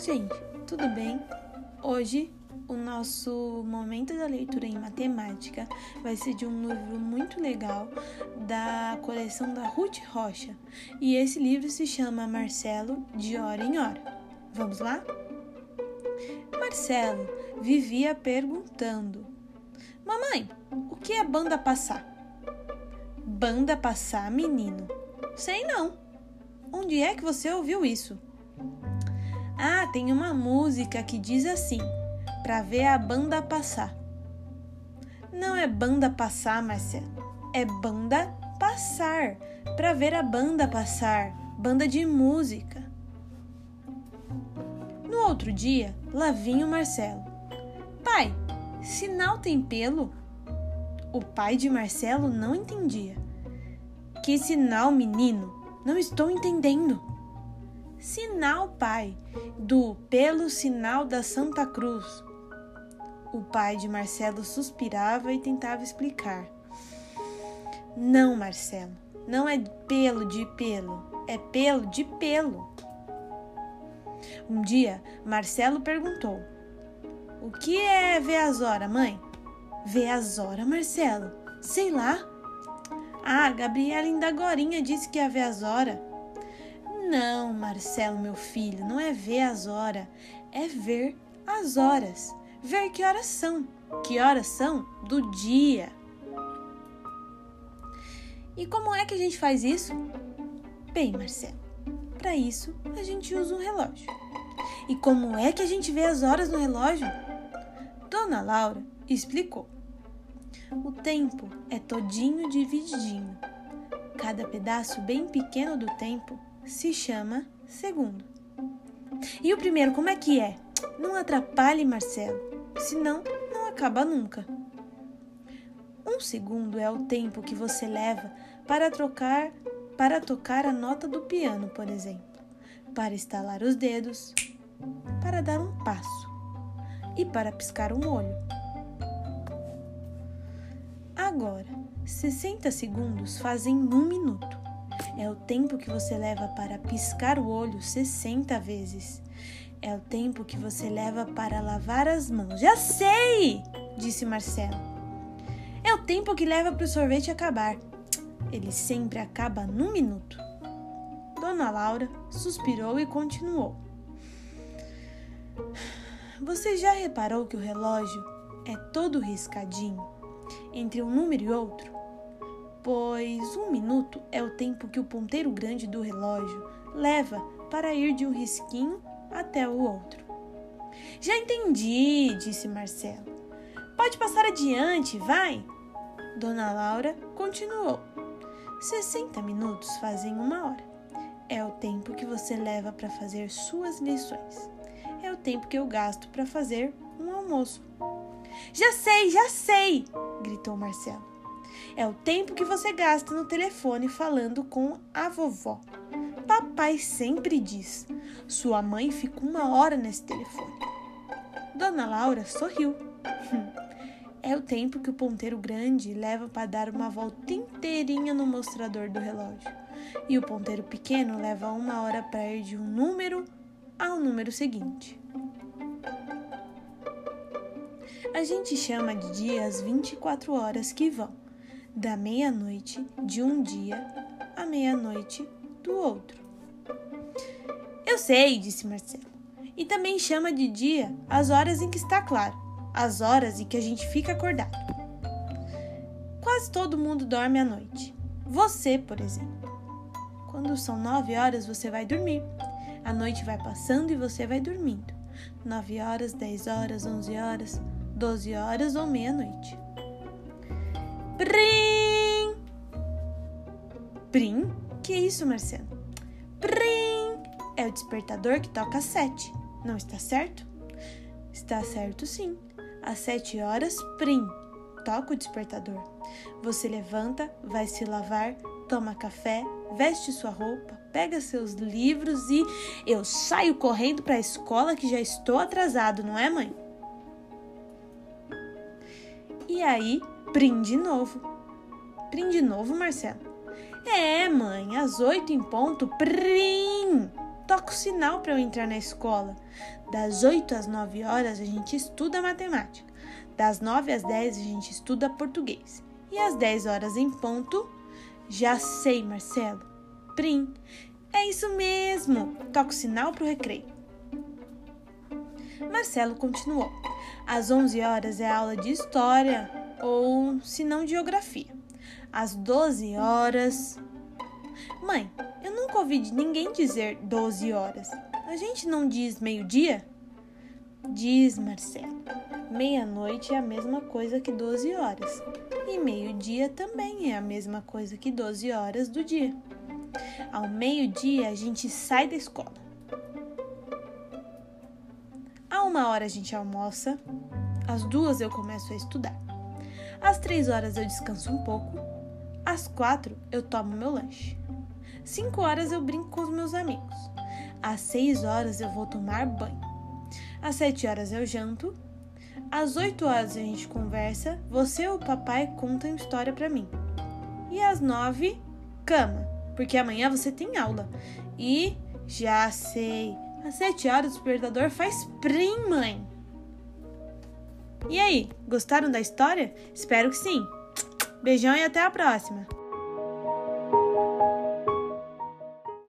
gente, tudo bem? Hoje o nosso momento da leitura em matemática vai ser de um livro muito legal da coleção da Ruth Rocha. E esse livro se chama Marcelo de Hora em Hora. Vamos lá? Marcelo vivia perguntando: Mamãe, o que é banda passar? Banda passar, menino? Sei não. Onde é que você ouviu isso? Ah, tem uma música que diz assim: para ver a banda passar. Não é banda passar, Marcelo. É banda passar, para ver a banda passar, banda de música. No outro dia, lá vinha o Marcelo. Pai, sinal tem pelo? O pai de Marcelo não entendia. Que sinal, menino? Não estou entendendo. Sinal, pai, do pelo sinal da Santa Cruz. O pai de Marcelo suspirava e tentava explicar. Não, Marcelo, não é pelo de pelo, é pelo de pelo. Um dia, Marcelo perguntou: O que é ver as horas, mãe? Ver as horas, Marcelo? Sei lá. Ah, Gabriela ainda agorinha disse que ia ver as horas. Não, Marcelo, meu filho, não é ver as horas, é ver as horas. Ver que horas são. Que horas são? Do dia. E como é que a gente faz isso? Bem, Marcelo, para isso a gente usa um relógio. E como é que a gente vê as horas no relógio? Dona Laura explicou. O tempo é todinho divididinho. Cada pedaço bem pequeno do tempo se chama segundo. E o primeiro, como é que é? Não atrapalhe, Marcelo, senão não acaba nunca. Um segundo é o tempo que você leva para trocar, para tocar a nota do piano, por exemplo, para estalar os dedos, para dar um passo e para piscar um olho. Agora, 60 segundos fazem um minuto é o tempo que você leva para piscar o olho 60 vezes. É o tempo que você leva para lavar as mãos. Já sei! disse Marcelo. É o tempo que leva para o sorvete acabar. Ele sempre acaba num minuto. Dona Laura suspirou e continuou. Você já reparou que o relógio é todo riscadinho entre um número e outro? Pois um minuto é o tempo que o ponteiro grande do relógio leva para ir de um risquinho até o outro. Já entendi, disse Marcelo. Pode passar adiante, vai. Dona Laura continuou. 60 minutos fazem uma hora. É o tempo que você leva para fazer suas lições. É o tempo que eu gasto para fazer um almoço. Já sei, já sei! gritou Marcelo. É o tempo que você gasta no telefone falando com a vovó. Papai sempre diz: sua mãe fica uma hora nesse telefone. Dona Laura sorriu. É o tempo que o ponteiro grande leva para dar uma volta inteirinha no mostrador do relógio. E o ponteiro pequeno leva uma hora para ir de um número ao número seguinte. A gente chama de dia as 24 horas que vão da meia-noite de um dia à meia-noite do outro. Eu sei, disse Marcelo. E também chama de dia as horas em que está claro, as horas em que a gente fica acordado. Quase todo mundo dorme à noite. Você, por exemplo. Quando são nove horas, você vai dormir. A noite vai passando e você vai dormindo. Nove horas, dez horas, onze horas, doze horas ou meia-noite. Prim! Prim? Que isso, Marcelo? Prim! É o despertador que toca às sete. Não está certo? Está certo sim. Às sete horas, prim. Toca o despertador. Você levanta, vai se lavar, toma café, veste sua roupa, pega seus livros e eu saio correndo para a escola que já estou atrasado, não é, mãe? E aí, Prim de novo. Prim de novo, Marcelo? É, mãe, às oito em ponto, prim! toca o sinal para eu entrar na escola. Das 8 às 9 horas a gente estuda matemática. Das 9 às 10 a gente estuda português. E às 10 horas em ponto, já sei, Marcelo. Prim, é isso mesmo. Toca o sinal para o recreio. Marcelo continuou. Às 11 horas é aula de história ou, se não, geografia. Às 12 horas. Mãe, eu nunca ouvi de ninguém dizer 12 horas. A gente não diz meio-dia? Diz Marcelo. Meia-noite é a mesma coisa que 12 horas. E meio-dia também é a mesma coisa que 12 horas do dia. Ao meio-dia a gente sai da escola. A uma hora a gente almoça. Às duas eu começo a estudar. Às três horas eu descanso um pouco. Às quatro eu tomo meu lanche. Cinco horas eu brinco com os meus amigos. Às seis horas eu vou tomar banho. Às sete horas eu janto. Às oito horas a gente conversa. Você ou o papai contam história para mim. E às nove, cama, porque amanhã você tem aula. E já sei. Às sete horas o despertador faz prim, mãe. E aí, gostaram da história? Espero que sim. Beijão e até a próxima!